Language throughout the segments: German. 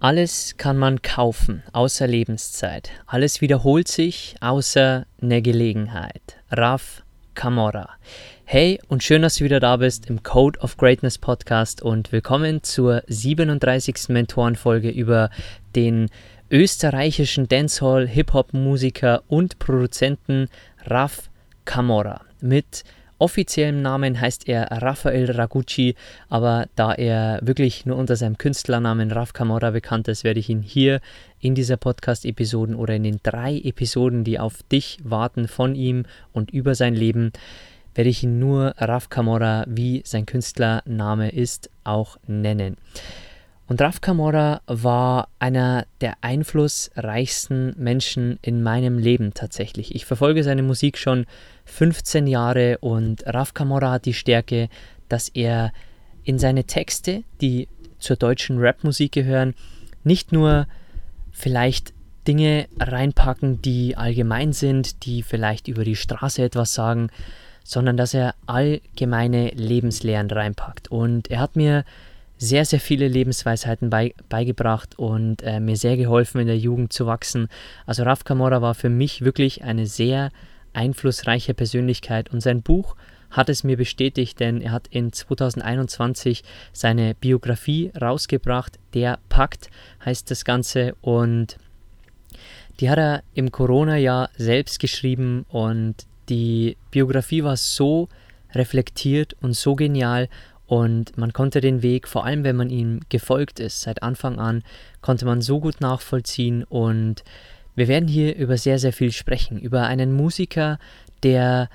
Alles kann man kaufen, außer Lebenszeit. Alles wiederholt sich, außer eine Gelegenheit. Raf Camora. Hey und schön, dass du wieder da bist im Code of Greatness Podcast und willkommen zur 37. Mentorenfolge über den österreichischen Dancehall, Hip-Hop-Musiker und Produzenten Raf Camora mit offiziellem Namen heißt er Rafael Ragucci, aber da er wirklich nur unter seinem Künstlernamen Raf Camora bekannt ist, werde ich ihn hier in dieser Podcast-Episoden oder in den drei Episoden, die auf dich warten von ihm und über sein Leben, werde ich ihn nur Raf Camora, wie sein Künstlername ist, auch nennen. Und Raf Kamora war einer der einflussreichsten Menschen in meinem Leben tatsächlich. Ich verfolge seine Musik schon 15 Jahre und Raf Kamora hat die Stärke, dass er in seine Texte, die zur deutschen Rapmusik gehören, nicht nur vielleicht Dinge reinpacken, die allgemein sind, die vielleicht über die Straße etwas sagen, sondern dass er allgemeine Lebenslehren reinpackt. Und er hat mir sehr, sehr viele Lebensweisheiten bei, beigebracht und äh, mir sehr geholfen, in der Jugend zu wachsen. Also Raf Kamora war für mich wirklich eine sehr einflussreiche Persönlichkeit und sein Buch hat es mir bestätigt, denn er hat in 2021 seine Biografie rausgebracht. Der Pakt heißt das Ganze und die hat er im Corona-Jahr selbst geschrieben und die Biografie war so reflektiert und so genial und man konnte den Weg, vor allem wenn man ihm gefolgt ist, seit Anfang an, konnte man so gut nachvollziehen. Und wir werden hier über sehr, sehr viel sprechen. Über einen Musiker, der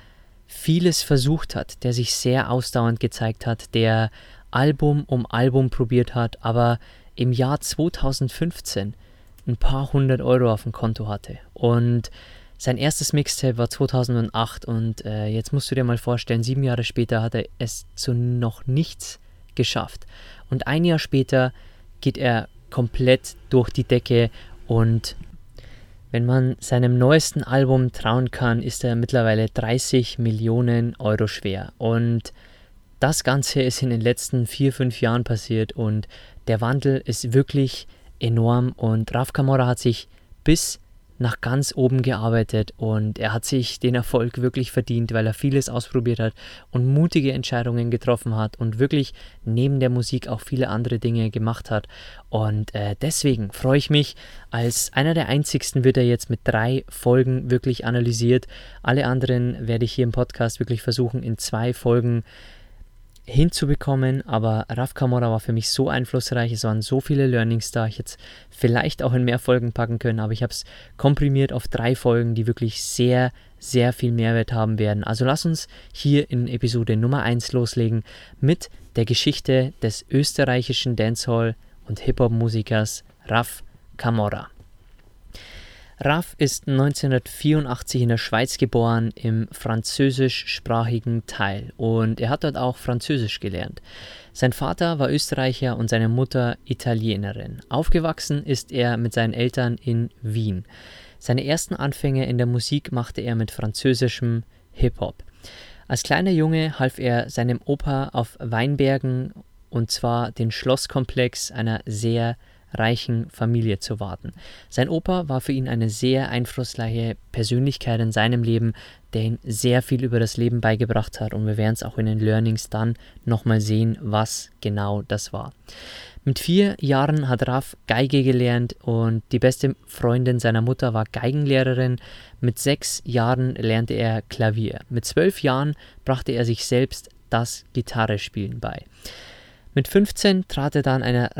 vieles versucht hat, der sich sehr ausdauernd gezeigt hat, der Album um Album probiert hat, aber im Jahr 2015 ein paar hundert Euro auf dem Konto hatte. Und sein erstes Mixtape war 2008 und äh, jetzt musst du dir mal vorstellen, sieben Jahre später hat er es zu noch nichts geschafft. Und ein Jahr später geht er komplett durch die Decke und wenn man seinem neuesten Album trauen kann, ist er mittlerweile 30 Millionen Euro schwer. Und das Ganze ist in den letzten vier, fünf Jahren passiert und der Wandel ist wirklich enorm und Raf Kamora hat sich bis nach ganz oben gearbeitet und er hat sich den Erfolg wirklich verdient, weil er vieles ausprobiert hat und mutige Entscheidungen getroffen hat und wirklich neben der Musik auch viele andere Dinge gemacht hat. Und äh, deswegen freue ich mich, als einer der einzigsten wird er jetzt mit drei Folgen wirklich analysiert. Alle anderen werde ich hier im Podcast wirklich versuchen, in zwei Folgen hinzubekommen, aber Raf Kamora war für mich so einflussreich, es waren so viele Learnings da, ich jetzt vielleicht auch in mehr Folgen packen können, aber ich habe es komprimiert auf drei Folgen, die wirklich sehr, sehr viel Mehrwert haben werden. Also lass uns hier in Episode Nummer 1 loslegen mit der Geschichte des österreichischen Dancehall- und Hip-Hop-Musikers Raf Kamora. Raff ist 1984 in der Schweiz geboren, im französischsprachigen Teil, und er hat dort auch Französisch gelernt. Sein Vater war Österreicher und seine Mutter Italienerin. Aufgewachsen ist er mit seinen Eltern in Wien. Seine ersten Anfänge in der Musik machte er mit französischem Hip-Hop. Als kleiner Junge half er seinem Opa auf Weinbergen und zwar den Schlosskomplex einer sehr reichen Familie zu warten. Sein Opa war für ihn eine sehr einflussreiche Persönlichkeit in seinem Leben, der ihn sehr viel über das Leben beigebracht hat und wir werden es auch in den Learnings dann nochmal sehen, was genau das war. Mit vier Jahren hat Raf Geige gelernt und die beste Freundin seiner Mutter war Geigenlehrerin. Mit sechs Jahren lernte er Klavier. Mit zwölf Jahren brachte er sich selbst das Gitarrespielen bei. Mit 15 trat er dann einer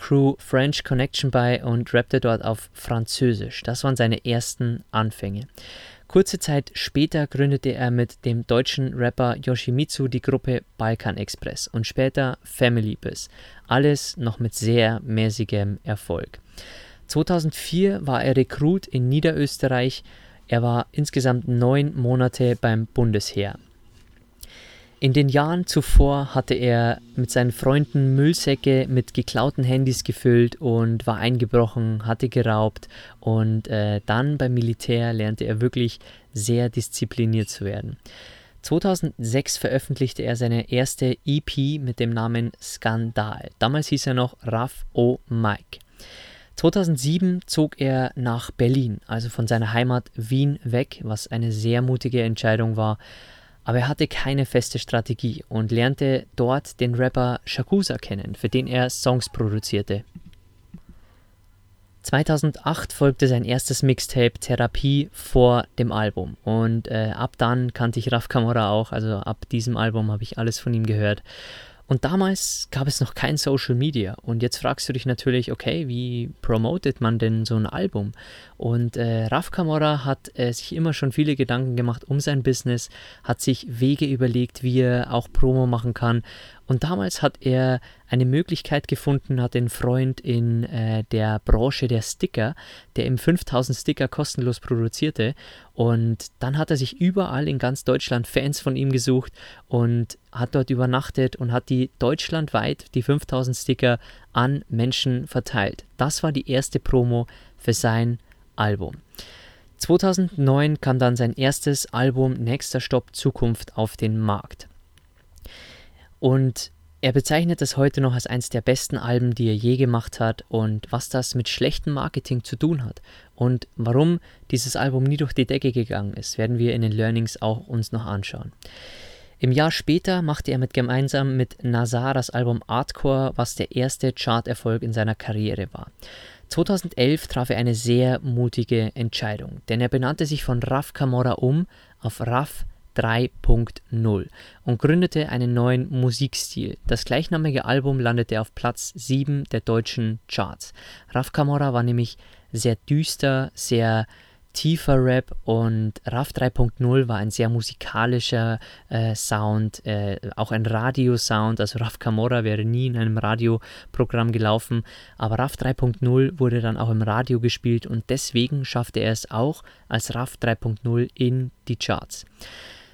Rap-Crew French Connection bei und rappte dort auf Französisch. Das waren seine ersten Anfänge. Kurze Zeit später gründete er mit dem deutschen Rapper Yoshimitsu die Gruppe Balkan Express und später Family Biz. Alles noch mit sehr mäßigem Erfolg. 2004 war er Rekrut in Niederösterreich. Er war insgesamt neun Monate beim Bundesheer. In den Jahren zuvor hatte er mit seinen Freunden Müllsäcke mit geklauten Handys gefüllt und war eingebrochen, hatte geraubt und äh, dann beim Militär lernte er wirklich sehr diszipliniert zu werden. 2006 veröffentlichte er seine erste EP mit dem Namen Skandal. Damals hieß er noch Raff O. Mike. 2007 zog er nach Berlin, also von seiner Heimat Wien weg, was eine sehr mutige Entscheidung war aber er hatte keine feste Strategie und lernte dort den Rapper Shakusa kennen, für den er Songs produzierte. 2008 folgte sein erstes Mixtape Therapie vor dem Album. Und äh, ab dann kannte ich Raf Kamora auch, also ab diesem Album habe ich alles von ihm gehört und damals gab es noch kein Social Media. Und jetzt fragst du dich natürlich, okay, wie promotet man denn so ein Album? Und äh, Raf Kamora hat äh, sich immer schon viele Gedanken gemacht um sein Business, hat sich Wege überlegt, wie er auch Promo machen kann. Und damals hat er eine Möglichkeit gefunden, hat einen Freund in äh, der Branche der Sticker, der ihm 5000 Sticker kostenlos produzierte. Und dann hat er sich überall in ganz Deutschland Fans von ihm gesucht und hat dort übernachtet und hat die deutschlandweit die 5000 Sticker an Menschen verteilt. Das war die erste Promo für sein Album. 2009 kam dann sein erstes Album Nächster Stopp Zukunft auf den Markt. Und er bezeichnet das heute noch als eines der besten Alben, die er je gemacht hat und was das mit schlechtem Marketing zu tun hat und warum dieses Album nie durch die Decke gegangen ist, werden wir in den Learnings auch uns noch anschauen. Im Jahr später machte er mit gemeinsam mit Nazar das Album Artcore, was der erste Charterfolg in seiner Karriere war. 2011 traf er eine sehr mutige Entscheidung, denn er benannte sich von Raf Camorra um auf Raf 3.0 und gründete einen neuen Musikstil. Das gleichnamige Album landete auf Platz 7 der deutschen Charts. Raf Camorra war nämlich sehr düster, sehr tiefer Rap und RAF 3.0 war ein sehr musikalischer äh, Sound, äh, auch ein Radiosound. Also RAF Camorra wäre nie in einem Radioprogramm gelaufen, aber RAF 3.0 wurde dann auch im Radio gespielt und deswegen schaffte er es auch als RAF 3.0 in die Charts.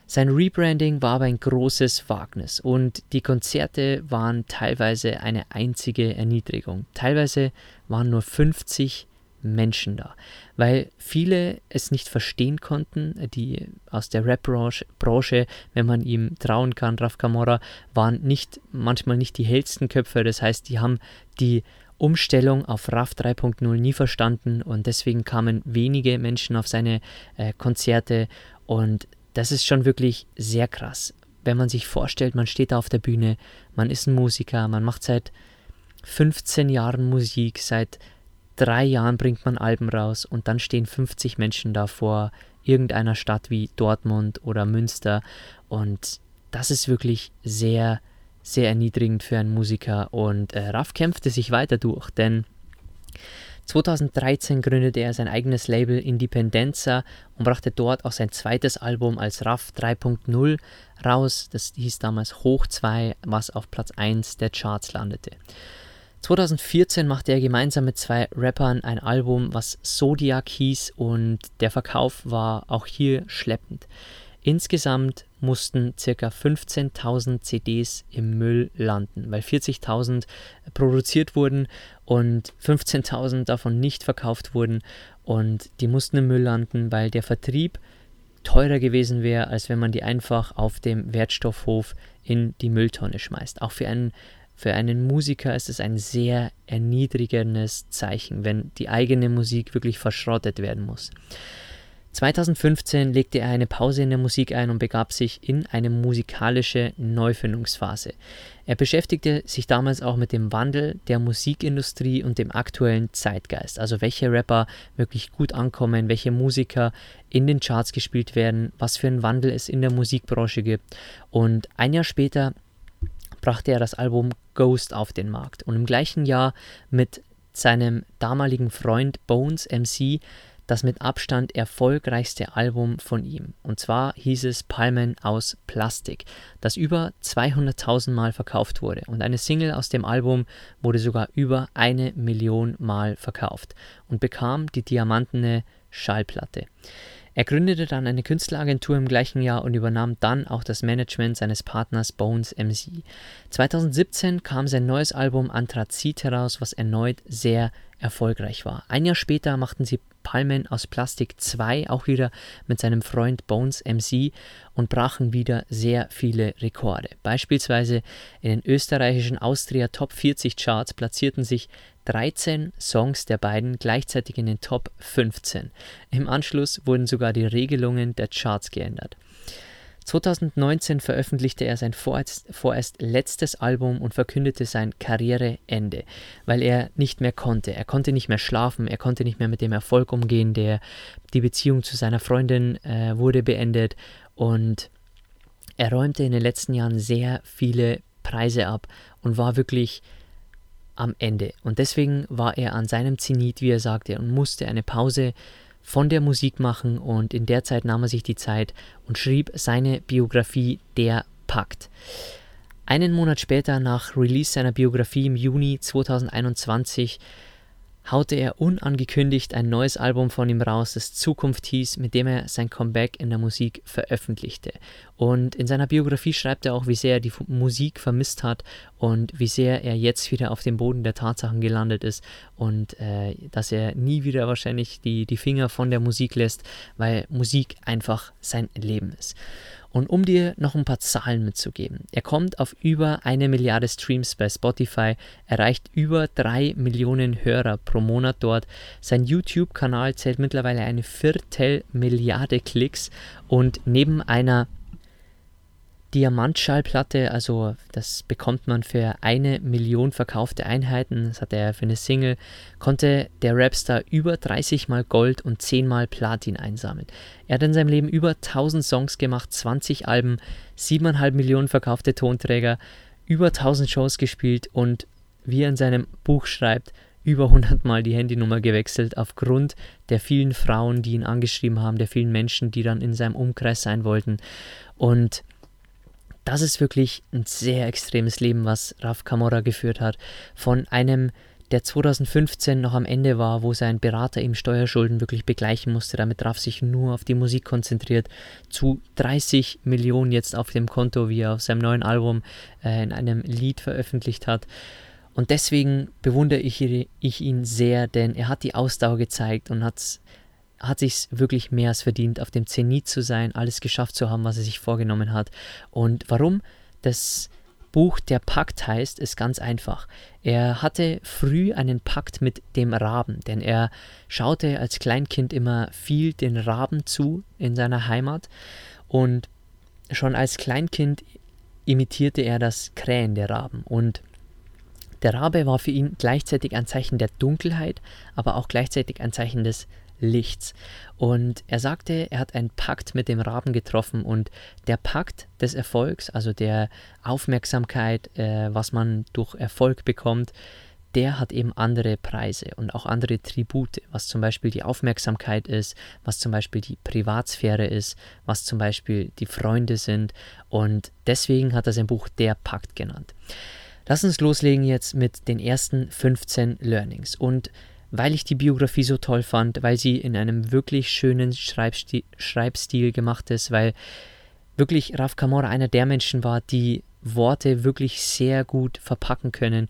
Sein Rebranding war aber ein großes Wagnis und die Konzerte waren teilweise eine einzige Erniedrigung. Teilweise waren nur 50 Menschen da, weil viele es nicht verstehen konnten, die aus der Rap-Branche, wenn man ihm trauen kann, Raf Camorra, waren nicht, manchmal nicht die hellsten Köpfe, das heißt, die haben die Umstellung auf RAF 3.0 nie verstanden und deswegen kamen wenige Menschen auf seine äh, Konzerte und das ist schon wirklich sehr krass. Wenn man sich vorstellt, man steht da auf der Bühne, man ist ein Musiker, man macht seit 15 Jahren Musik, seit drei Jahren bringt man Alben raus und dann stehen 50 Menschen da vor irgendeiner Stadt wie Dortmund oder Münster und das ist wirklich sehr, sehr erniedrigend für einen Musiker und äh, Raff kämpfte sich weiter durch, denn 2013 gründete er sein eigenes Label Independenza und brachte dort auch sein zweites Album als RAF 3.0 raus. Das hieß damals Hoch 2, was auf Platz 1 der Charts landete. 2014 machte er gemeinsam mit zwei Rappern ein Album, was Zodiac hieß und der Verkauf war auch hier schleppend. Insgesamt mussten ca. 15.000 CDs im Müll landen, weil 40.000 produziert wurden und 15.000 davon nicht verkauft wurden und die mussten im Müll landen, weil der Vertrieb teurer gewesen wäre, als wenn man die einfach auf dem Wertstoffhof in die Mülltonne schmeißt. Auch für einen Für einen Musiker ist es ein sehr erniedrigendes Zeichen, wenn die eigene Musik wirklich verschrottet werden muss. 2015 legte er eine Pause in der Musik ein und begab sich in eine musikalische Neufindungsphase. Er beschäftigte sich damals auch mit dem Wandel der Musikindustrie und dem aktuellen Zeitgeist, also welche Rapper wirklich gut ankommen, welche Musiker in den Charts gespielt werden, was für einen Wandel es in der Musikbranche gibt. Und ein Jahr später brachte er das Album Ghost auf den Markt und im gleichen Jahr mit seinem damaligen Freund Bones MC das mit Abstand erfolgreichste Album von ihm. Und zwar hieß es Palmen aus Plastik, das über 200.000 Mal verkauft wurde. Und eine Single aus dem Album wurde sogar über eine Million Mal verkauft und bekam die diamantene Schallplatte. Er gründete dann eine Künstleragentur im gleichen Jahr und übernahm dann auch das Management seines Partners Bones MC. 2017 kam sein neues Album Anthrazit heraus, was erneut sehr erfolgreich war. Ein Jahr später machten sie Palmen aus Plastik 2 auch wieder mit seinem Freund Bones MC und brachen wieder sehr viele Rekorde. Beispielsweise in den österreichischen Austria Top 40 Charts platzierten sich 13 Songs der beiden gleichzeitig in den Top 15. Im Anschluss wurden sogar die Regelungen der Charts geändert. 2019 veröffentlichte er sein vorerst, vorerst, letztes Album und verkündete sein Karriereende, weil er nicht mehr konnte. Er konnte nicht mehr schlafen, er konnte nicht mehr mit dem Erfolg umgehen, der die Beziehung zu seiner Freundin äh, wurde beendet und er räumte in den letzten Jahren sehr viele Preise ab und war wirklich am Ende. Und deswegen war er an seinem Zenit, wie er sagte, und musste eine Pause von der Musik machen und in der Zeit nahm er sich die Zeit und schrieb seine Biografie Der Pakt. Einen Monat später, nach Release seiner Biografie im Juni 2021, haute er unangekündigt ein neues Album von ihm raus, das Zukunft hieß, mit dem er sein Comeback in der Musik veröffentlichte. Und in seiner Biografie schreibt er auch, wie sehr er die Musik vermisst hat und wie sehr er jetzt wieder auf dem Boden der Tatsachen gelandet ist und äh, dass er nie wieder wahrscheinlich die, die Finger von der Musik lässt, weil Musik einfach sein Leben ist. Und um dir noch ein paar Zahlen mitzugeben, er kommt auf über eine Milliarde Streams bei Spotify, erreicht über drei Millionen Hörer pro Monat dort. Sein YouTube-Kanal zählt mittlerweile eine Viertelmilliarde Klicks und neben einer Diamantschallplatte, also das bekommt man für eine Million verkaufte Einheiten, das hat er für eine Single, konnte der Rapstar über 30 mal Gold und 10 mal Platin einsammeln. Er hat in seinem Leben über 1000 Songs gemacht, 20 Alben, 7,5 Millionen verkaufte Tonträger, über 1000 Shows gespielt und wie er in seinem Buch schreibt, über 100 Mal die Handynummer gewechselt aufgrund der vielen Frauen, die ihn angeschrieben haben, der vielen Menschen, die dann in seinem Umkreis sein wollten. Und das ist wirklich ein sehr extremes Leben, was Raf Kamora geführt hat. Von einem, der 2015 noch am Ende war, wo sein Berater ihm Steuerschulden wirklich begleichen musste, damit Raf sich nur auf die Musik konzentriert, zu 30 Millionen jetzt auf dem Konto, wie er auf seinem neuen Album äh, in einem Lied veröffentlicht hat. Und deswegen bewundere ich, ich ihn sehr, denn er hat die Ausdauer gezeigt und hat es hat sich wirklich mehr als verdient, auf dem Zenit zu sein, alles geschafft zu haben, was er sich vorgenommen hat. Und warum das Buch Der Pakt heißt, ist ganz einfach. Er hatte früh einen Pakt mit dem Raben, denn er schaute als Kleinkind immer viel den Raben zu in seiner Heimat und schon als Kleinkind imitierte er das Krähen der Raben und der Rabe war für ihn gleichzeitig ein Zeichen der Dunkelheit, aber auch gleichzeitig ein Zeichen des Lichts. Und er sagte, er hat einen Pakt mit dem Raben getroffen und der Pakt des Erfolgs, also der Aufmerksamkeit, äh, was man durch Erfolg bekommt, der hat eben andere Preise und auch andere Tribute, was zum Beispiel die Aufmerksamkeit ist, was zum Beispiel die Privatsphäre ist, was zum Beispiel die Freunde sind. Und deswegen hat er sein Buch Der Pakt genannt. Lass uns loslegen jetzt mit den ersten 15 Learnings. Und weil ich die Biografie so toll fand, weil sie in einem wirklich schönen Schreibstil, Schreibstil gemacht ist, weil wirklich Raf Kamora einer der Menschen war, die Worte wirklich sehr gut verpacken können,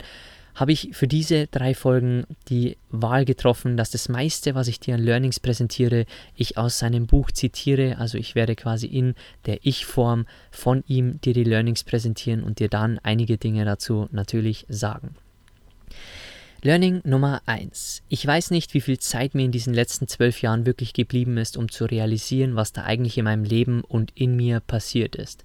habe ich für diese drei Folgen die Wahl getroffen, dass das meiste, was ich dir an Learnings präsentiere, ich aus seinem Buch zitiere. Also ich werde quasi in der Ich-Form von ihm dir die Learnings präsentieren und dir dann einige Dinge dazu natürlich sagen. Learning Nummer 1. Ich weiß nicht, wie viel Zeit mir in diesen letzten zwölf Jahren wirklich geblieben ist, um zu realisieren, was da eigentlich in meinem Leben und in mir passiert ist.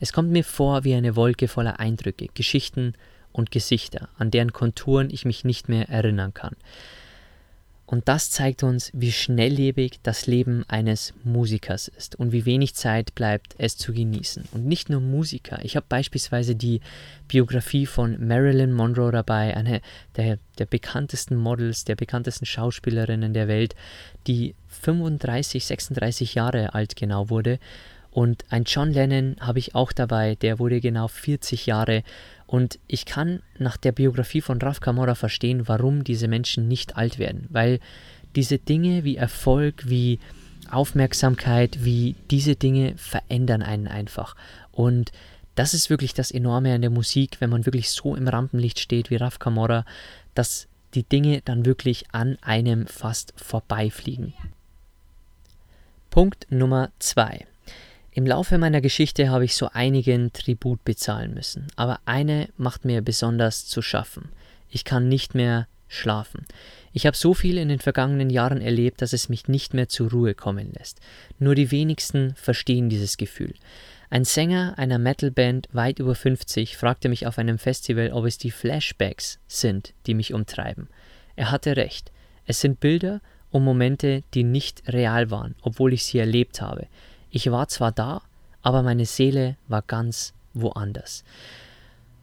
Es kommt mir vor wie eine Wolke voller Eindrücke, Geschichten und Gesichter, an deren Konturen ich mich nicht mehr erinnern kann. Und das zeigt uns, wie schnelllebig das Leben eines Musikers ist und wie wenig Zeit bleibt, es zu genießen. Und nicht nur Musiker. Ich habe beispielsweise die Biografie von Marilyn Monroe dabei, eine der, der bekanntesten Models, der bekanntesten Schauspielerinnen der Welt, die 35, 36 Jahre alt genau wurde. Und ein John Lennon habe ich auch dabei, der wurde genau 40 Jahre und ich kann nach der Biografie von Raf Kamora verstehen, warum diese Menschen nicht alt werden. Weil diese Dinge wie Erfolg, wie Aufmerksamkeit, wie diese Dinge verändern einen einfach. Und das ist wirklich das Enorme an der Musik, wenn man wirklich so im Rampenlicht steht wie Raf Kamora, dass die Dinge dann wirklich an einem fast vorbeifliegen. Punkt Nummer zwei. Im Laufe meiner Geschichte habe ich so einigen Tribut bezahlen müssen, aber eine macht mir besonders zu schaffen. Ich kann nicht mehr schlafen. Ich habe so viel in den vergangenen Jahren erlebt, dass es mich nicht mehr zur Ruhe kommen lässt. Nur die wenigsten verstehen dieses Gefühl. Ein Sänger einer Metalband weit über 50 fragte mich auf einem Festival, ob es die Flashbacks sind, die mich umtreiben. Er hatte recht. Es sind Bilder und Momente, die nicht real waren, obwohl ich sie erlebt habe. Ich war zwar da, aber meine Seele war ganz woanders.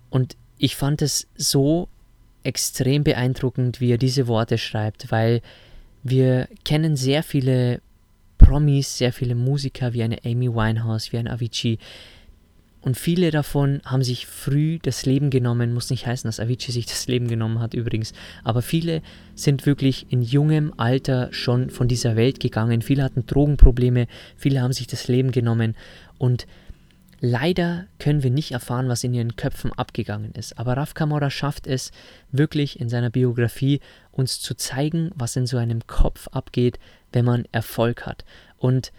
Und ich fand es so extrem beeindruckend, wie er diese Worte schreibt, weil wir kennen sehr viele Promis, sehr viele Musiker wie eine Amy Winehouse, wie ein Avicii, und viele davon haben sich früh das Leben genommen, muss nicht heißen, dass Avicii sich das Leben genommen hat übrigens, aber viele sind wirklich in jungem Alter schon von dieser Welt gegangen. Viele hatten Drogenprobleme, viele haben sich das Leben genommen und leider können wir nicht erfahren, was in ihren Köpfen abgegangen ist. Aber Raf Kamora schafft es wirklich in seiner Biografie uns zu zeigen, was in so einem Kopf abgeht, wenn man Erfolg hat. Und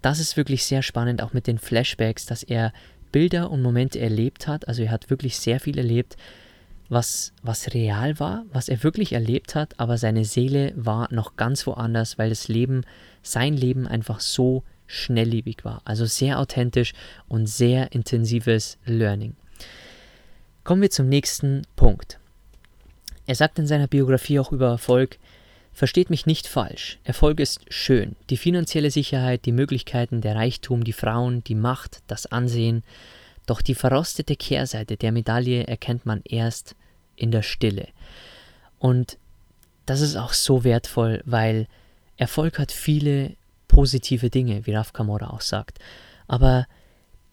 das ist wirklich sehr spannend, auch mit den Flashbacks, dass er Bilder und Momente erlebt hat. Also er hat wirklich sehr viel erlebt, was, was real war, was er wirklich erlebt hat, aber seine Seele war noch ganz woanders, weil das Leben, sein Leben einfach so schnelllebig war. Also sehr authentisch und sehr intensives Learning. Kommen wir zum nächsten Punkt. Er sagt in seiner Biografie auch über Erfolg, Versteht mich nicht falsch. Erfolg ist schön. Die finanzielle Sicherheit, die Möglichkeiten, der Reichtum, die Frauen, die Macht, das Ansehen. Doch die verrostete Kehrseite der Medaille erkennt man erst in der Stille. Und das ist auch so wertvoll, weil Erfolg hat viele positive Dinge, wie Raf Kamora auch sagt. Aber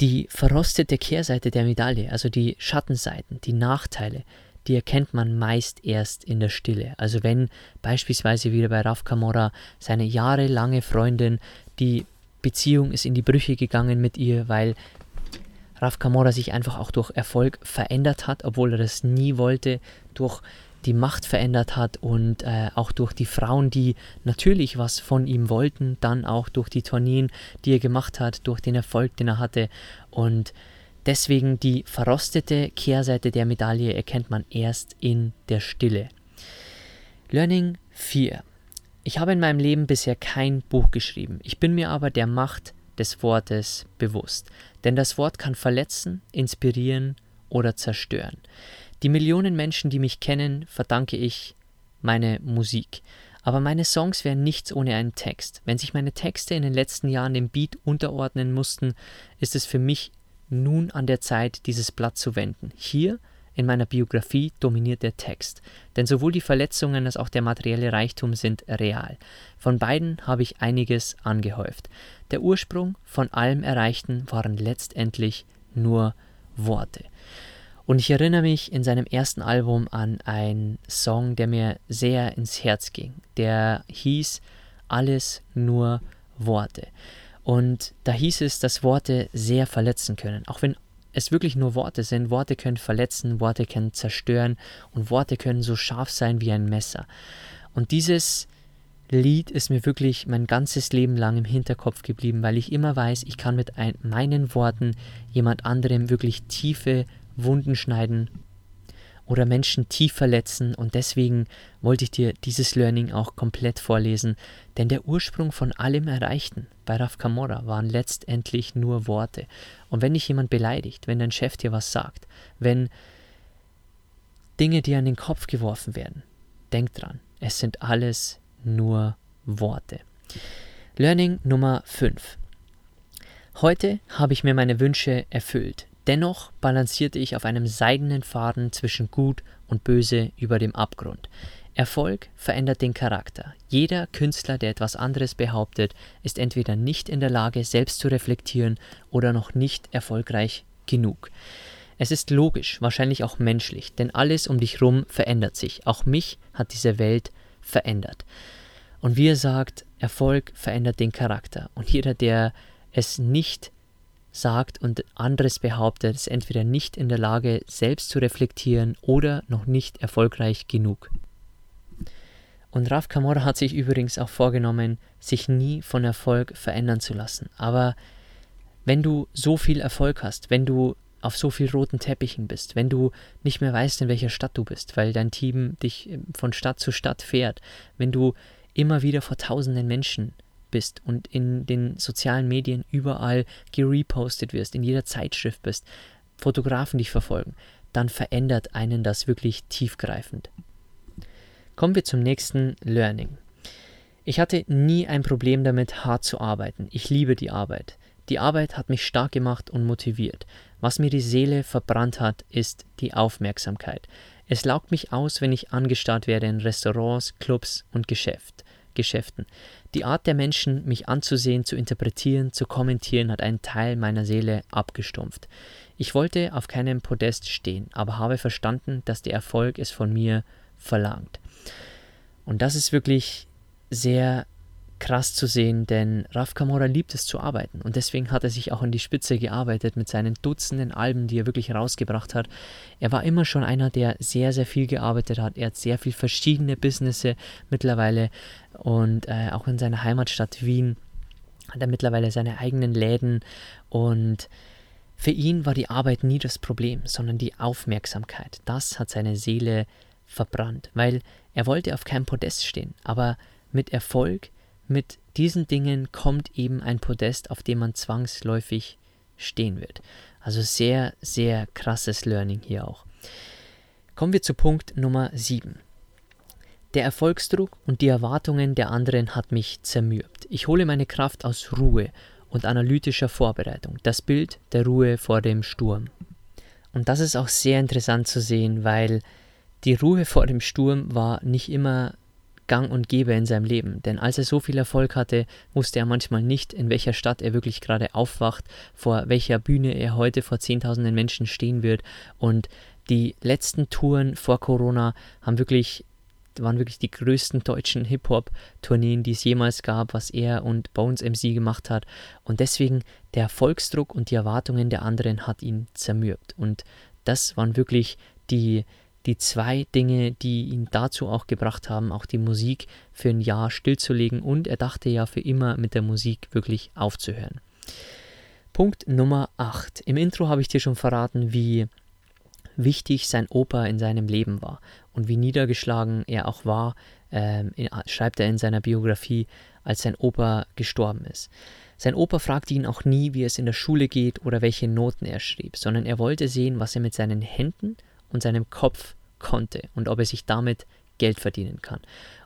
die verrostete Kehrseite der Medaille, also die Schattenseiten, die Nachteile, die erkennt man meist erst in der Stille. Also wenn beispielsweise wieder bei Raf Kamora seine jahrelange Freundin, die Beziehung ist in die Brüche gegangen mit ihr, weil Raf Kamora sich einfach auch durch Erfolg verändert hat, obwohl er das nie wollte, durch die Macht verändert hat und äh, auch durch die Frauen, die natürlich was von ihm wollten, dann auch durch die Tourneen, die er gemacht hat, durch den Erfolg, den er hatte und Deswegen die verrostete Kehrseite der Medaille erkennt man erst in der Stille. Learning 4. Ich habe in meinem Leben bisher kein Buch geschrieben. Ich bin mir aber der Macht des Wortes bewusst. Denn das Wort kann verletzen, inspirieren oder zerstören. Die Millionen Menschen, die mich kennen, verdanke ich meine Musik. Aber meine Songs wären nichts ohne einen Text. Wenn sich meine Texte in den letzten Jahren dem Beat unterordnen mussten, ist es für mich nun an der Zeit, dieses Blatt zu wenden. Hier in meiner Biografie dominiert der Text, denn sowohl die Verletzungen als auch der materielle Reichtum sind real. Von beiden habe ich einiges angehäuft. Der Ursprung von allem Erreichten waren letztendlich nur Worte. Und ich erinnere mich in seinem ersten Album an einen Song, der mir sehr ins Herz ging. Der hieß Alles nur Worte. Und da hieß es, dass Worte sehr verletzen können. Auch wenn es wirklich nur Worte sind. Worte können verletzen, Worte können zerstören und Worte können so scharf sein wie ein Messer. Und dieses Lied ist mir wirklich mein ganzes Leben lang im Hinterkopf geblieben, weil ich immer weiß, ich kann mit ein, meinen Worten jemand anderem wirklich tiefe Wunden schneiden oder Menschen tief verletzen und deswegen wollte ich dir dieses Learning auch komplett vorlesen, denn der Ursprung von allem Erreichten bei Raf Kamora waren letztendlich nur Worte. Und wenn dich jemand beleidigt, wenn dein Chef dir was sagt, wenn Dinge dir an den Kopf geworfen werden, denk dran, es sind alles nur Worte. Learning Nummer 5. Heute habe ich mir meine Wünsche erfüllt. Dennoch balancierte ich auf einem seidenen Faden zwischen Gut und Böse über dem Abgrund. Erfolg verändert den Charakter. Jeder Künstler, der etwas anderes behauptet, ist entweder nicht in der Lage, selbst zu reflektieren oder noch nicht erfolgreich genug. Es ist logisch, wahrscheinlich auch menschlich, denn alles um dich rum verändert sich. Auch mich hat diese Welt verändert. Und wie er sagt, Erfolg verändert den Charakter. Und jeder, der es nicht sagt und anderes behauptet, ist entweder nicht in der Lage, selbst zu reflektieren oder noch nicht erfolgreich genug. Und Raf Kamora hat sich übrigens auch vorgenommen, sich nie von Erfolg verändern zu lassen. Aber wenn du so viel Erfolg hast, wenn du auf so viel roten Teppichen bist, wenn du nicht mehr weißt, in welcher Stadt du bist, weil dein Team dich von Stadt zu Stadt fährt, wenn du immer wieder vor tausenden Menschen bist und in den sozialen Medien überall gerepostet wirst, in jeder Zeitschrift bist, Fotografen dich verfolgen, dann verändert einen das wirklich tiefgreifend. Kommen wir zum nächsten Learning. Ich hatte nie ein Problem damit, hart zu arbeiten. Ich liebe die Arbeit. Die Arbeit hat mich stark gemacht und motiviert. Was mir die Seele verbrannt hat, ist die Aufmerksamkeit. Es laugt mich aus, wenn ich angestarrt werde in Restaurants, Clubs und Geschäft, Geschäften. Die Art der Menschen, mich anzusehen, zu interpretieren, zu kommentieren, hat einen Teil meiner Seele abgestumpft. Ich wollte auf keinem Podest stehen, aber habe verstanden, dass der Erfolg es von mir verlangt. Und das ist wirklich sehr krass zu sehen, denn Raf Kamora liebt es zu arbeiten und deswegen hat er sich auch an die Spitze gearbeitet mit seinen Dutzenden Alben, die er wirklich rausgebracht hat. Er war immer schon einer, der sehr, sehr viel gearbeitet hat. Er hat sehr viel verschiedene Businesses mittlerweile und äh, auch in seiner Heimatstadt Wien hat er mittlerweile seine eigenen Läden und für ihn war die Arbeit nie das Problem, sondern die Aufmerksamkeit. Das hat seine Seele verbrannt, weil er wollte auf keinem Podest stehen, aber mit Erfolg mit diesen Dingen kommt eben ein Podest, auf dem man zwangsläufig stehen wird. Also sehr, sehr krasses Learning hier auch. Kommen wir zu Punkt Nummer 7. Der Erfolgsdruck und die Erwartungen der anderen hat mich zermürbt. Ich hole meine Kraft aus Ruhe und analytischer Vorbereitung. Das Bild der Ruhe vor dem Sturm. Und das ist auch sehr interessant zu sehen, weil die Ruhe vor dem Sturm war nicht immer gang und gäbe in seinem Leben. Denn als er so viel Erfolg hatte, wusste er manchmal nicht, in welcher Stadt er wirklich gerade aufwacht, vor welcher Bühne er heute vor Zehntausenden Menschen stehen wird. Und die letzten Touren vor Corona haben wirklich waren wirklich die größten deutschen Hip-Hop-Tourneen, die es jemals gab, was er und Bones MC gemacht hat. Und deswegen der Erfolgsdruck und die Erwartungen der anderen hat ihn zermürbt. Und das waren wirklich die, die zwei Dinge, die ihn dazu auch gebracht haben, auch die Musik für ein Jahr stillzulegen und er dachte ja für immer mit der Musik wirklich aufzuhören. Punkt Nummer 8. Im Intro habe ich dir schon verraten, wie wichtig sein Opa in seinem Leben war und wie niedergeschlagen er auch war, äh, schreibt er in seiner Biografie, als sein Opa gestorben ist. Sein Opa fragte ihn auch nie, wie es in der Schule geht oder welche Noten er schrieb, sondern er wollte sehen, was er mit seinen Händen und seinem Kopf konnte und ob er sich damit Geld verdienen kann.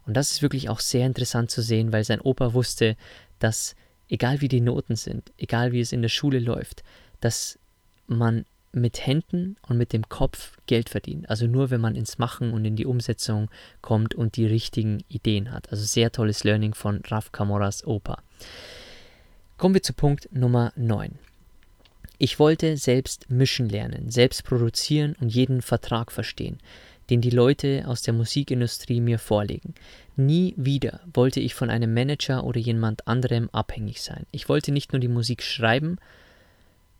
Und das ist wirklich auch sehr interessant zu sehen, weil sein Opa wusste, dass egal wie die Noten sind, egal wie es in der Schule läuft, dass man mit Händen und mit dem Kopf Geld verdient. Also nur wenn man ins Machen und in die Umsetzung kommt und die richtigen Ideen hat. Also sehr tolles Learning von Raf Kamoras Opa. Kommen wir zu Punkt Nummer 9. Ich wollte selbst mischen lernen, selbst produzieren und jeden Vertrag verstehen, den die Leute aus der Musikindustrie mir vorlegen. Nie wieder wollte ich von einem Manager oder jemand anderem abhängig sein. Ich wollte nicht nur die Musik schreiben,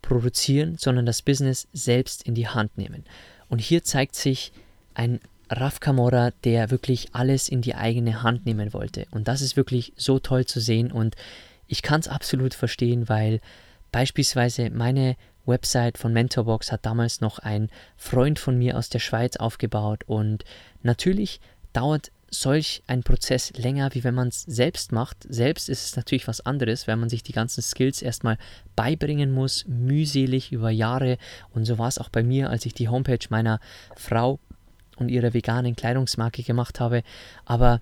produzieren, sondern das Business selbst in die Hand nehmen. Und hier zeigt sich ein Raf Kamora, der wirklich alles in die eigene Hand nehmen wollte. Und das ist wirklich so toll zu sehen und ich kann es absolut verstehen, weil beispielsweise meine Website von Mentorbox hat damals noch ein Freund von mir aus der Schweiz aufgebaut und natürlich dauert solch ein Prozess länger, wie wenn man es selbst macht. Selbst ist es natürlich was anderes, weil man sich die ganzen Skills erstmal beibringen muss, mühselig über Jahre. Und so war es auch bei mir, als ich die Homepage meiner Frau und ihrer veganen Kleidungsmarke gemacht habe. Aber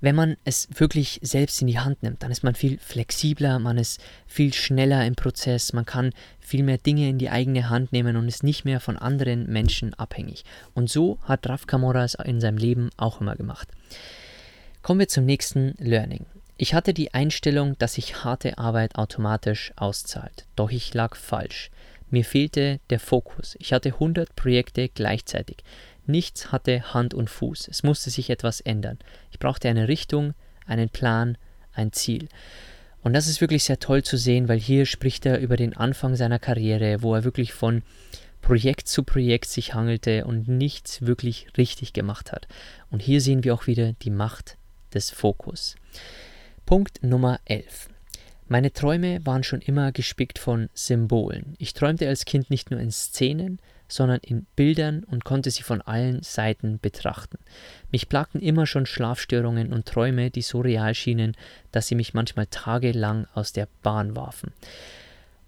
wenn man es wirklich selbst in die Hand nimmt, dann ist man viel flexibler, man ist viel schneller im Prozess, man kann viel mehr Dinge in die eigene Hand nehmen und ist nicht mehr von anderen Menschen abhängig. Und so hat Raf Kamora es in seinem Leben auch immer gemacht. Kommen wir zum nächsten Learning. Ich hatte die Einstellung, dass sich harte Arbeit automatisch auszahlt. Doch ich lag falsch. Mir fehlte der Fokus. Ich hatte 100 Projekte gleichzeitig. Nichts hatte Hand und Fuß. Es musste sich etwas ändern. Ich brauchte eine Richtung, einen Plan, ein Ziel. Und das ist wirklich sehr toll zu sehen, weil hier spricht er über den Anfang seiner Karriere, wo er wirklich von Projekt zu Projekt sich hangelte und nichts wirklich richtig gemacht hat. Und hier sehen wir auch wieder die Macht des Fokus. Punkt Nummer 11. Meine Träume waren schon immer gespickt von Symbolen. Ich träumte als Kind nicht nur in Szenen, sondern in Bildern und konnte sie von allen Seiten betrachten. Mich plagten immer schon Schlafstörungen und Träume, die so real schienen, dass sie mich manchmal tagelang aus der Bahn warfen.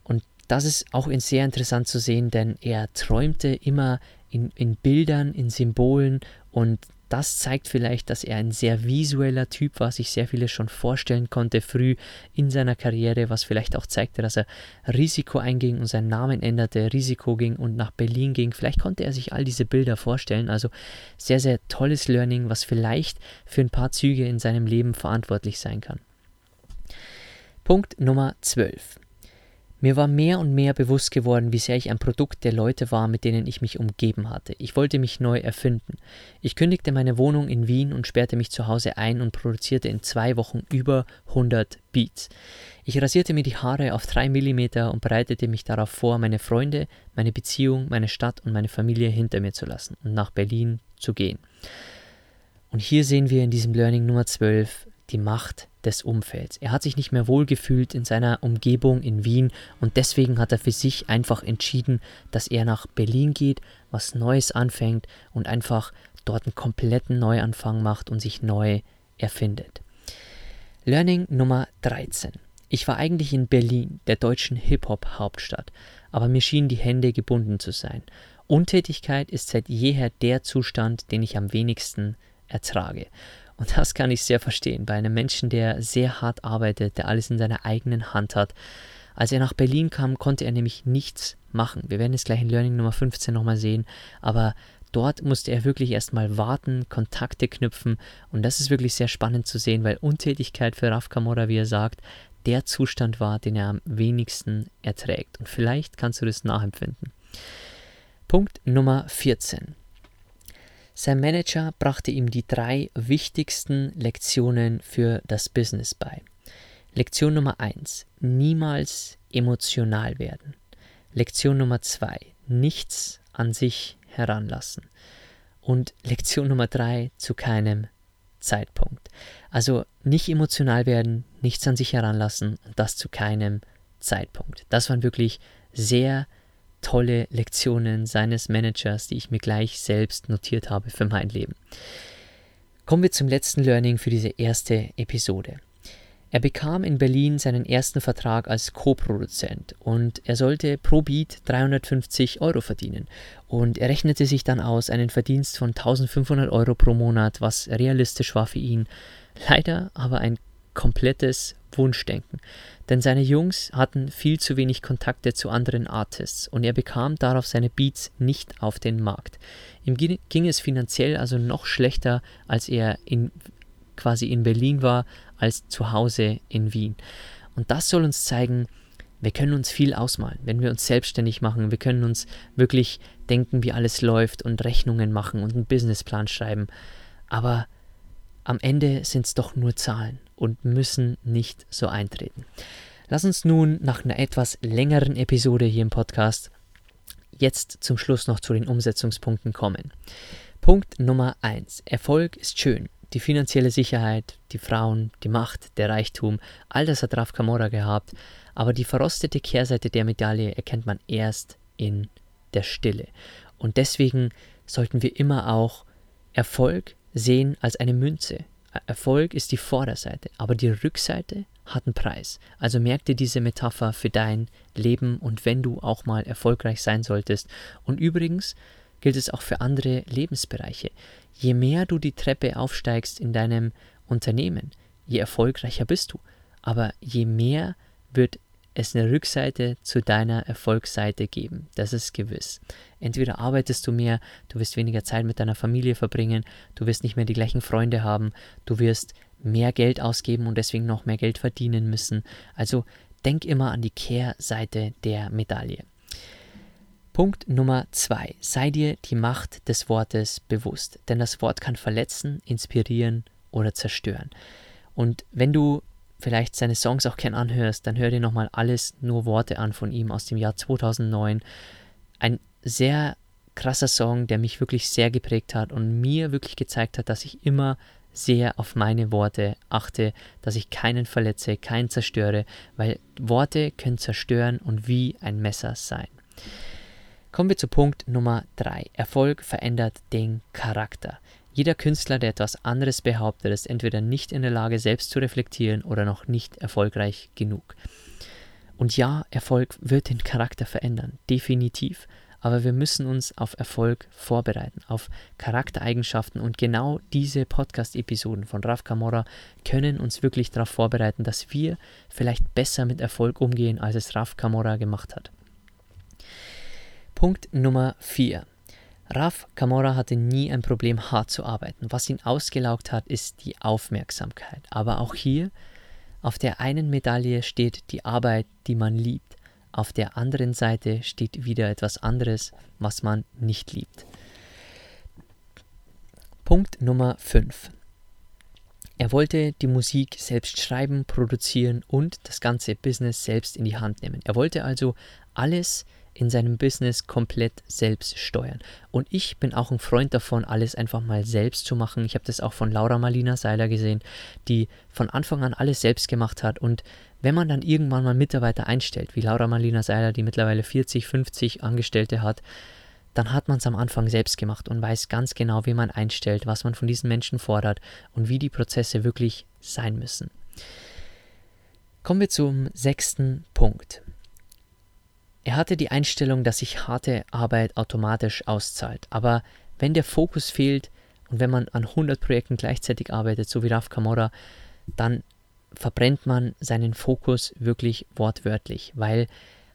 Und das ist auch sehr interessant zu sehen, denn er träumte immer in, in Bildern, in Symbolen und das zeigt vielleicht, dass er ein sehr visueller Typ war, sich sehr vieles schon vorstellen konnte früh in seiner Karriere, was vielleicht auch zeigte, dass er Risiko einging und seinen Namen änderte, Risiko ging und nach Berlin ging. Vielleicht konnte er sich all diese Bilder vorstellen. Also sehr, sehr tolles Learning, was vielleicht für ein paar Züge in seinem Leben verantwortlich sein kann. Punkt Nummer 12. Mir war mehr und mehr bewusst geworden, wie sehr ich ein Produkt der Leute war, mit denen ich mich umgeben hatte. Ich wollte mich neu erfinden. Ich kündigte meine Wohnung in Wien und sperrte mich zu Hause ein und produzierte in zwei Wochen über 100 Beats. Ich rasierte mir die Haare auf drei Millimeter und bereitete mich darauf vor, meine Freunde, meine Beziehung, meine Stadt und meine Familie hinter mir zu lassen und nach Berlin zu gehen. Und hier sehen wir in diesem Learning Nummer 12 die Macht des Umfelds. Er hat sich nicht mehr wohlgefühlt in seiner Umgebung in Wien und deswegen hat er für sich einfach entschieden, dass er nach Berlin geht, was Neues anfängt und einfach dort einen kompletten Neuanfang macht und sich neu erfindet. Learning Nummer 13. Ich war eigentlich in Berlin, der deutschen Hip-Hop-Hauptstadt, aber mir schienen die Hände gebunden zu sein. Untätigkeit ist seit jeher der Zustand, den ich am wenigsten ertrage. Und das kann ich sehr verstehen bei einem Menschen, der sehr hart arbeitet, der alles in seiner eigenen Hand hat. Als er nach Berlin kam, konnte er nämlich nichts machen. Wir werden es gleich in Learning Nummer 15 nochmal sehen, aber dort musste er wirklich erstmal warten, Kontakte knüpfen und das ist wirklich sehr spannend zu sehen, weil Untätigkeit für Raf Kamora, wie er sagt, der Zustand war, den er am wenigsten erträgt. Und vielleicht kannst du das nachempfinden. Punkt Nummer 14. Sein Manager brachte ihm die drei wichtigsten Lektionen für das Business bei. Lektion Nummer 1. Niemals emotional werden. Lektion Nummer 2. Nichts an sich heranlassen. Und Lektion Nummer 3. Zu keinem Zeitpunkt. Also nicht emotional werden, nichts an sich heranlassen und das zu keinem Zeitpunkt. Das waren wirklich sehr tolle Lektionen seines Managers, die ich mir gleich selbst notiert habe für mein Leben. Kommen wir zum letzten Learning für diese erste Episode. Er bekam in Berlin seinen ersten Vertrag als Co-Produzent und er sollte pro Beat 350 Euro verdienen. Und er rechnete sich dann aus einen Verdienst von 1500 Euro pro Monat, was realistisch war für ihn. Leider aber ein komplettes Wunschdenken. Denn seine Jungs hatten viel zu wenig Kontakte zu anderen Artists und er bekam darauf seine Beats nicht auf den Markt. Ihm ging es finanziell also noch schlechter, als er in, quasi in Berlin war, als zu Hause in Wien. Und das soll uns zeigen, wir können uns viel ausmalen, wenn wir uns selbstständig machen. Wir können uns wirklich denken, wie alles läuft und Rechnungen machen und einen Businessplan schreiben. Aber am Ende sind es doch nur Zahlen und müssen nicht so eintreten. Lass uns nun nach einer etwas längeren Episode hier im Podcast jetzt zum Schluss noch zu den Umsetzungspunkten kommen. Punkt Nummer 1. Erfolg ist schön. Die finanzielle Sicherheit, die Frauen, die Macht, der Reichtum, all das hat Raf Kamora gehabt, aber die verrostete Kehrseite der Medaille erkennt man erst in der Stille. Und deswegen sollten wir immer auch Erfolg sehen als eine Münze. Erfolg ist die Vorderseite, aber die Rückseite hat einen Preis. Also merk dir diese Metapher für dein Leben und wenn du auch mal erfolgreich sein solltest. Und übrigens gilt es auch für andere Lebensbereiche. Je mehr du die Treppe aufsteigst in deinem Unternehmen, je erfolgreicher bist du. Aber je mehr wird es eine Rückseite zu deiner Erfolgsseite geben. Das ist gewiss. Entweder arbeitest du mehr, du wirst weniger Zeit mit deiner Familie verbringen, du wirst nicht mehr die gleichen Freunde haben, du wirst mehr Geld ausgeben und deswegen noch mehr Geld verdienen müssen. Also denk immer an die Kehrseite der Medaille. Punkt Nummer zwei. Sei dir die Macht des Wortes bewusst, denn das Wort kann verletzen, inspirieren oder zerstören. Und wenn du vielleicht seine Songs auch gern anhörst, dann hör dir nochmal alles nur Worte an von ihm aus dem Jahr 2009. Ein sehr krasser Song, der mich wirklich sehr geprägt hat und mir wirklich gezeigt hat, dass ich immer sehr auf meine Worte achte, dass ich keinen verletze, keinen zerstöre, weil Worte können zerstören und wie ein Messer sein. Kommen wir zu Punkt Nummer 3. Erfolg verändert den Charakter. Jeder Künstler, der etwas anderes behauptet, ist entweder nicht in der Lage, selbst zu reflektieren oder noch nicht erfolgreich genug. Und ja, Erfolg wird den Charakter verändern, definitiv. Aber wir müssen uns auf Erfolg vorbereiten, auf Charaktereigenschaften. Und genau diese Podcast-Episoden von Raf Kamora können uns wirklich darauf vorbereiten, dass wir vielleicht besser mit Erfolg umgehen, als es Raf Kamora gemacht hat. Punkt Nummer 4. Raf Kamora hatte nie ein Problem, hart zu arbeiten. Was ihn ausgelaugt hat, ist die Aufmerksamkeit. Aber auch hier auf der einen Medaille steht die Arbeit, die man liebt. Auf der anderen Seite steht wieder etwas anderes, was man nicht liebt. Punkt Nummer 5. Er wollte die Musik selbst schreiben, produzieren und das ganze Business selbst in die Hand nehmen. Er wollte also alles in seinem Business komplett selbst steuern. Und ich bin auch ein Freund davon, alles einfach mal selbst zu machen. Ich habe das auch von Laura Marlina Seiler gesehen, die von Anfang an alles selbst gemacht hat. Und wenn man dann irgendwann mal Mitarbeiter einstellt, wie Laura Marlina Seiler, die mittlerweile 40, 50 Angestellte hat, dann hat man es am Anfang selbst gemacht und weiß ganz genau, wie man einstellt, was man von diesen Menschen fordert und wie die Prozesse wirklich sein müssen. Kommen wir zum sechsten Punkt. Er hatte die Einstellung, dass sich harte Arbeit automatisch auszahlt. Aber wenn der Fokus fehlt und wenn man an 100 Projekten gleichzeitig arbeitet, so wie Raf Kamora, dann verbrennt man seinen Fokus wirklich wortwörtlich, weil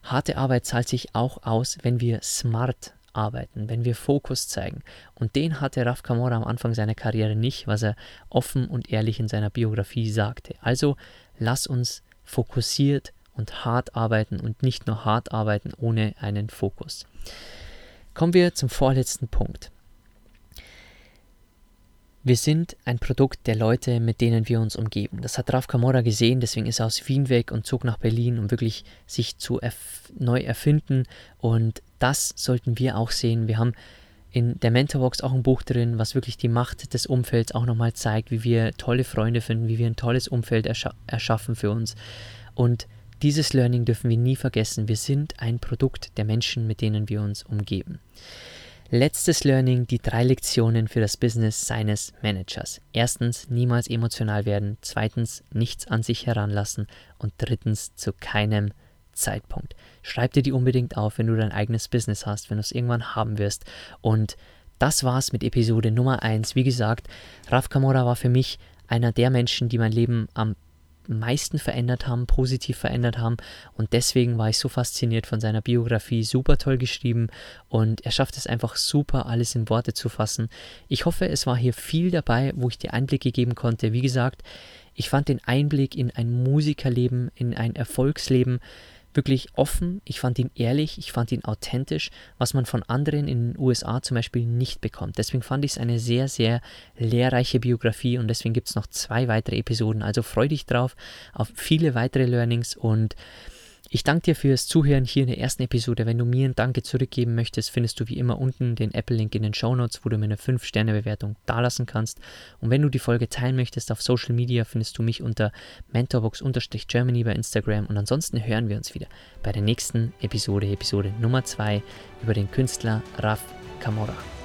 harte Arbeit zahlt sich auch aus, wenn wir smart arbeiten, wenn wir Fokus zeigen. Und den hatte Raf Kamora am Anfang seiner Karriere nicht, was er offen und ehrlich in seiner Biografie sagte. Also lass uns fokussiert und hart arbeiten und nicht nur hart arbeiten ohne einen Fokus. Kommen wir zum vorletzten Punkt. Wir sind ein Produkt der Leute, mit denen wir uns umgeben. Das hat Raf Kamora gesehen, deswegen ist er aus Wien weg und zog nach Berlin, um wirklich sich zu erf neu erfinden. Und das sollten wir auch sehen. Wir haben in der Mentorbox auch ein Buch drin, was wirklich die Macht des Umfelds auch nochmal zeigt, wie wir tolle Freunde finden, wie wir ein tolles Umfeld erscha erschaffen für uns. Und dieses Learning dürfen wir nie vergessen. Wir sind ein Produkt der Menschen, mit denen wir uns umgeben. Letztes Learning, die drei Lektionen für das Business seines Managers. Erstens, niemals emotional werden. Zweitens, nichts an sich heranlassen. Und drittens, zu keinem Zeitpunkt. Schreib dir die unbedingt auf, wenn du dein eigenes Business hast, wenn du es irgendwann haben wirst. Und das war's mit Episode Nummer 1. Wie gesagt, Raf Kamora war für mich einer der Menschen, die mein Leben am meisten verändert haben, positiv verändert haben. Und deswegen war ich so fasziniert von seiner Biografie, super toll geschrieben und er schafft es einfach super, alles in Worte zu fassen. Ich hoffe, es war hier viel dabei, wo ich dir Einblicke geben konnte. Wie gesagt, ich fand den Einblick in ein Musikerleben, in ein Erfolgsleben wirklich offen, ich fand ihn ehrlich, ich fand ihn authentisch, was man von anderen in den USA zum Beispiel nicht bekommt. Deswegen fand ich es eine sehr, sehr lehrreiche Biografie und deswegen gibt es noch zwei weitere Episoden. Also freu dich drauf auf viele weitere Learnings und ich danke dir fürs Zuhören hier in der ersten Episode. Wenn du mir ein Danke zurückgeben möchtest, findest du wie immer unten den Apple-Link in den Show Notes, wo du mir eine 5-Sterne-Bewertung dalassen kannst. Und wenn du die Folge teilen möchtest auf Social Media, findest du mich unter mentorbox-germany bei Instagram. Und ansonsten hören wir uns wieder bei der nächsten Episode, Episode Nummer 2 über den Künstler Raf Camorra.